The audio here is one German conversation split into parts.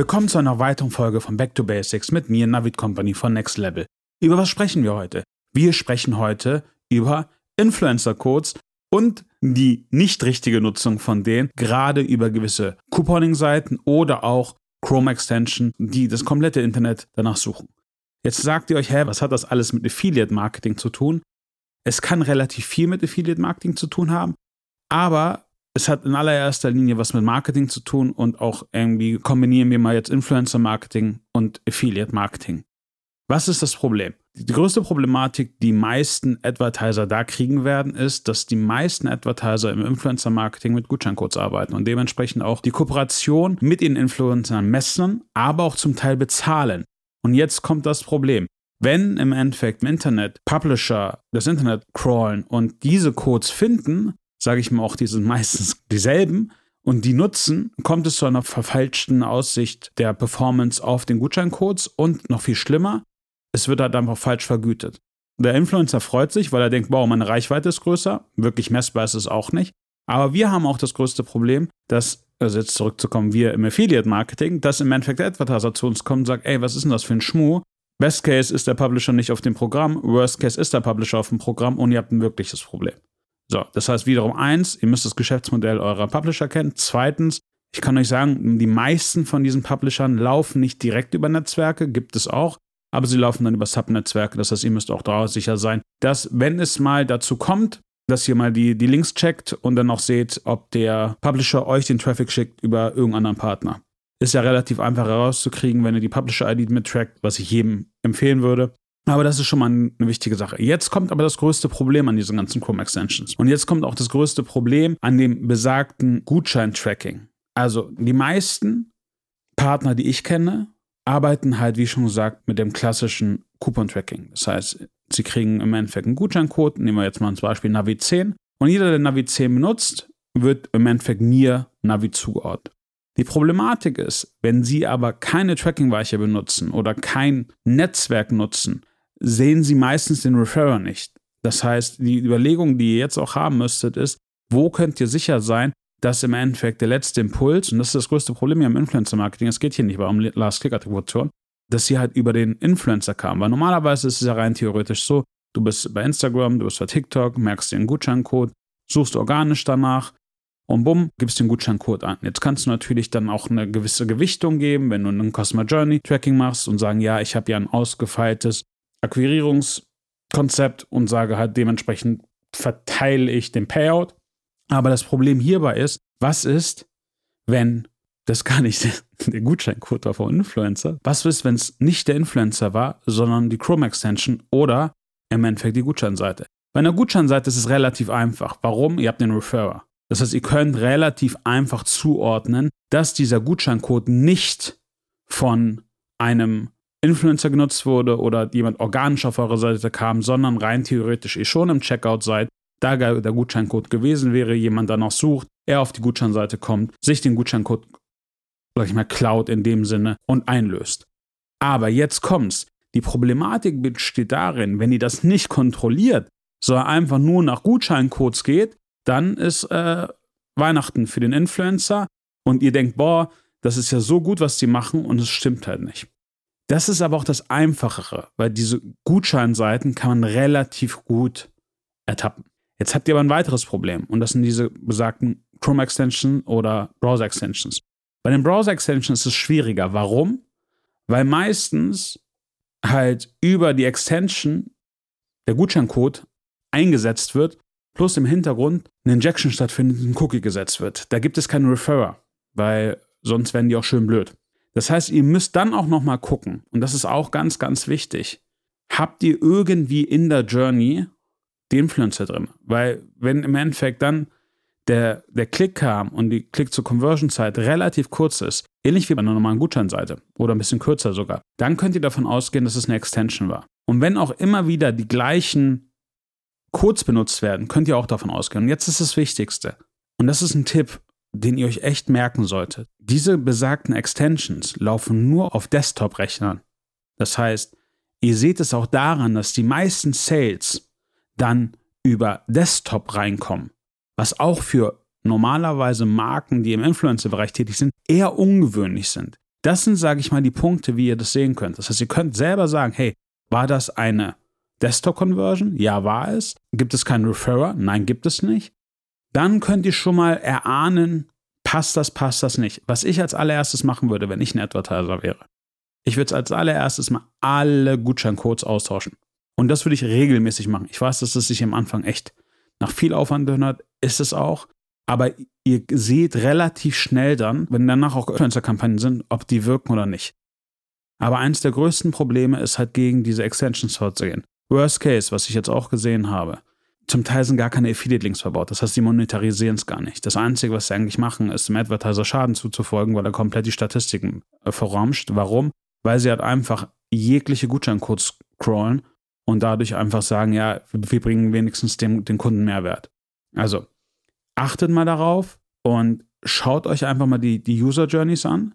Willkommen zu einer weiteren Folge von Back to Basics mit mir, Navid Company von Next Level. Über was sprechen wir heute? Wir sprechen heute über Influencer-Codes und die nicht richtige Nutzung von denen, gerade über gewisse Couponing-Seiten oder auch Chrome-Extension, die das komplette Internet danach suchen. Jetzt sagt ihr euch, hä, was hat das alles mit Affiliate-Marketing zu tun? Es kann relativ viel mit Affiliate-Marketing zu tun haben, aber es hat in allererster Linie was mit Marketing zu tun und auch irgendwie kombinieren wir mal jetzt Influencer-Marketing und Affiliate-Marketing. Was ist das Problem? Die größte Problematik, die meisten Advertiser da kriegen werden, ist, dass die meisten Advertiser im Influencer-Marketing mit Gutscheincodes arbeiten und dementsprechend auch die Kooperation mit den Influencern messen, aber auch zum Teil bezahlen. Und jetzt kommt das Problem. Wenn im Endeffekt im Internet Publisher das Internet crawlen und diese Codes finden, sage ich mal auch, die sind meistens dieselben und die nutzen, kommt es zu einer verfälschten Aussicht der Performance auf den Gutscheincodes und noch viel schlimmer, es wird halt einfach falsch vergütet. Der Influencer freut sich, weil er denkt, wow, meine Reichweite ist größer. Wirklich messbar ist es auch nicht. Aber wir haben auch das größte Problem, dass, also jetzt zurückzukommen, wir im Affiliate-Marketing, dass im Endeffekt der Advertiser zu uns kommt und sagt, ey, was ist denn das für ein Schmuh? Best Case ist der Publisher nicht auf dem Programm, Worst Case ist der Publisher auf dem Programm und ihr habt ein wirkliches Problem. So, das heißt wiederum eins, ihr müsst das Geschäftsmodell eurer Publisher kennen. Zweitens, ich kann euch sagen, die meisten von diesen Publishern laufen nicht direkt über Netzwerke, gibt es auch, aber sie laufen dann über Subnetzwerke. Das heißt, ihr müsst auch daraus sicher sein, dass, wenn es mal dazu kommt, dass ihr mal die, die Links checkt und dann auch seht, ob der Publisher euch den Traffic schickt über irgendeinen anderen Partner. Ist ja relativ einfach herauszukriegen, wenn ihr die Publisher-ID mittrackt, was ich jedem empfehlen würde. Aber das ist schon mal eine wichtige Sache. Jetzt kommt aber das größte Problem an diesen ganzen Chrome Extensions. Und jetzt kommt auch das größte Problem an dem besagten Gutschein-Tracking. Also die meisten Partner, die ich kenne, arbeiten halt, wie schon gesagt, mit dem klassischen Coupon-Tracking. Das heißt, sie kriegen im Endeffekt einen Gutscheincode, nehmen wir jetzt mal als Beispiel Navi 10. Und jeder, der Navi 10 benutzt, wird im Endeffekt mir Navi zugeordnet. Die Problematik ist, wenn Sie aber keine Tracking-Weiche benutzen oder kein Netzwerk nutzen, sehen Sie meistens den Referrer nicht. Das heißt, die Überlegung, die ihr jetzt auch haben müsstet, ist, wo könnt ihr sicher sein, dass im Endeffekt der letzte Impuls, und das ist das größte Problem hier im Influencer-Marketing, es geht hier nicht um Last-Click-Attribution, dass sie halt über den Influencer kam. Weil normalerweise ist es ja rein theoretisch so, du bist bei Instagram, du bist bei TikTok, merkst dir einen Gutscheincode, suchst organisch danach und bumm, gibst den Gutscheincode an. Jetzt kannst du natürlich dann auch eine gewisse Gewichtung geben, wenn du einen Customer Journey Tracking machst und sagen, ja, ich habe ja ein ausgefeiltes Akquirierungskonzept und sage halt dementsprechend verteile ich den Payout aber das Problem hierbei ist, was ist, wenn das gar nicht der Gutscheincode war vom Influencer? Was ist, wenn es nicht der Influencer war, sondern die Chrome Extension oder im Endeffekt die Gutscheinseite? Bei einer Gutscheinseite ist es relativ einfach. Warum? Ihr habt den Referrer. Das heißt, ihr könnt relativ einfach zuordnen, dass dieser Gutscheincode nicht von einem Influencer genutzt wurde oder jemand organisch auf eure Seite kam, sondern rein theoretisch ihr schon im Checkout seid da der Gutscheincode gewesen wäre, jemand danach sucht, er auf die Gutscheinseite kommt, sich den Gutscheincode, sag ich mal, klaut in dem Sinne und einlöst. Aber jetzt kommt's. Die Problematik besteht darin, wenn ihr das nicht kontrolliert, sondern einfach nur nach Gutscheincodes geht, dann ist äh, Weihnachten für den Influencer und ihr denkt, boah, das ist ja so gut, was die machen und es stimmt halt nicht. Das ist aber auch das Einfachere, weil diese Gutscheinseiten kann man relativ gut ertappen. Jetzt habt ihr aber ein weiteres Problem und das sind diese besagten Chrome Extensions oder Browser Extensions. Bei den Browser Extensions ist es schwieriger. Warum? Weil meistens halt über die Extension der Gutscheincode eingesetzt wird, plus im Hintergrund eine Injection stattfindet, ein Cookie gesetzt wird. Da gibt es keinen Referrer, weil sonst werden die auch schön blöd. Das heißt, ihr müsst dann auch noch mal gucken und das ist auch ganz ganz wichtig. Habt ihr irgendwie in der Journey die Influencer drin. Weil wenn im Endeffekt dann der, der Klick kam und die Klick-zu-Conversion-Zeit relativ kurz ist, ähnlich wie bei einer normalen Gutscheinseite oder ein bisschen kürzer sogar, dann könnt ihr davon ausgehen, dass es eine Extension war. Und wenn auch immer wieder die gleichen Codes benutzt werden, könnt ihr auch davon ausgehen. Und jetzt ist das Wichtigste. Und das ist ein Tipp, den ihr euch echt merken solltet. Diese besagten Extensions laufen nur auf Desktop-Rechnern. Das heißt, ihr seht es auch daran, dass die meisten Sales dann über Desktop reinkommen, was auch für normalerweise Marken, die im Influencer-Bereich tätig sind, eher ungewöhnlich sind. Das sind, sage ich mal, die Punkte, wie ihr das sehen könnt. Das heißt, ihr könnt selber sagen, hey, war das eine Desktop-Conversion? Ja, war es. Gibt es keinen Referrer? Nein, gibt es nicht. Dann könnt ihr schon mal erahnen, passt das, passt das nicht. Was ich als allererstes machen würde, wenn ich ein Advertiser wäre. Ich würde als allererstes mal alle Gutscheincodes austauschen. Und das würde ich regelmäßig machen. Ich weiß, dass es sich am Anfang echt nach viel Aufwand anhört, ist es auch. Aber ihr seht relativ schnell dann, wenn danach auch Influencer-Kampagnen sind, ob die wirken oder nicht. Aber eines der größten Probleme ist halt gegen diese Extensions vorzugehen. Worst Case, was ich jetzt auch gesehen habe, zum Teil sind gar keine Affiliate-Links verbaut. Das heißt, sie monetarisieren es gar nicht. Das Einzige, was sie eigentlich machen, ist dem Advertiser Schaden zuzufolgen, weil er komplett die Statistiken äh, verramscht. Warum? Weil sie halt einfach jegliche Gutscheincodes crawlen und dadurch einfach sagen, ja, wir bringen wenigstens dem, den Kunden Mehrwert. Also, achtet mal darauf und schaut euch einfach mal die, die User Journeys an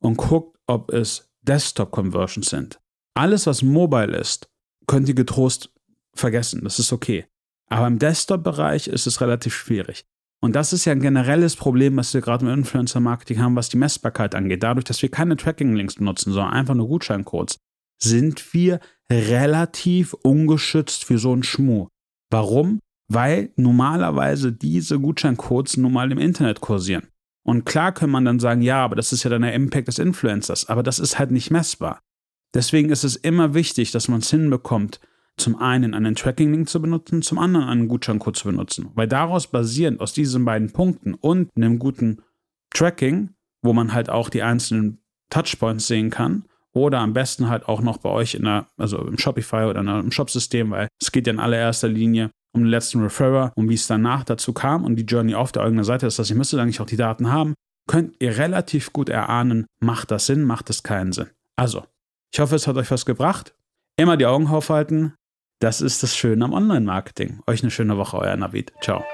und guckt, ob es Desktop-Conversions sind. Alles, was mobile ist, könnt ihr getrost vergessen. Das ist okay. Aber im Desktop-Bereich ist es relativ schwierig. Und das ist ja ein generelles Problem, was wir gerade im Influencer-Marketing haben, was die Messbarkeit angeht. Dadurch, dass wir keine Tracking-Links benutzen, sondern einfach nur Gutscheincodes, sind wir relativ ungeschützt für so einen Schmuh. Warum? Weil normalerweise diese Gutscheincodes nun mal im Internet kursieren. Und klar kann man dann sagen, ja, aber das ist ja dann der Impact des Influencers, aber das ist halt nicht messbar. Deswegen ist es immer wichtig, dass man es hinbekommt, zum einen einen Tracking-Link zu benutzen, zum anderen einen Gutscheincode zu benutzen. Weil daraus basierend aus diesen beiden Punkten und einem guten Tracking, wo man halt auch die einzelnen Touchpoints sehen kann, oder am besten halt auch noch bei euch in der, also im Shopify oder im Shop-System, weil es geht ja in allererster Linie um den letzten Referrer und wie es danach dazu kam und die Journey auf der eigenen Seite ist, dass ihr müsstet eigentlich auch die Daten haben, könnt ihr relativ gut erahnen, macht das Sinn, macht es keinen Sinn. Also, ich hoffe, es hat euch was gebracht. Immer die Augen aufhalten. Das ist das Schöne am Online-Marketing. Euch eine schöne Woche, euer Navid. Ciao.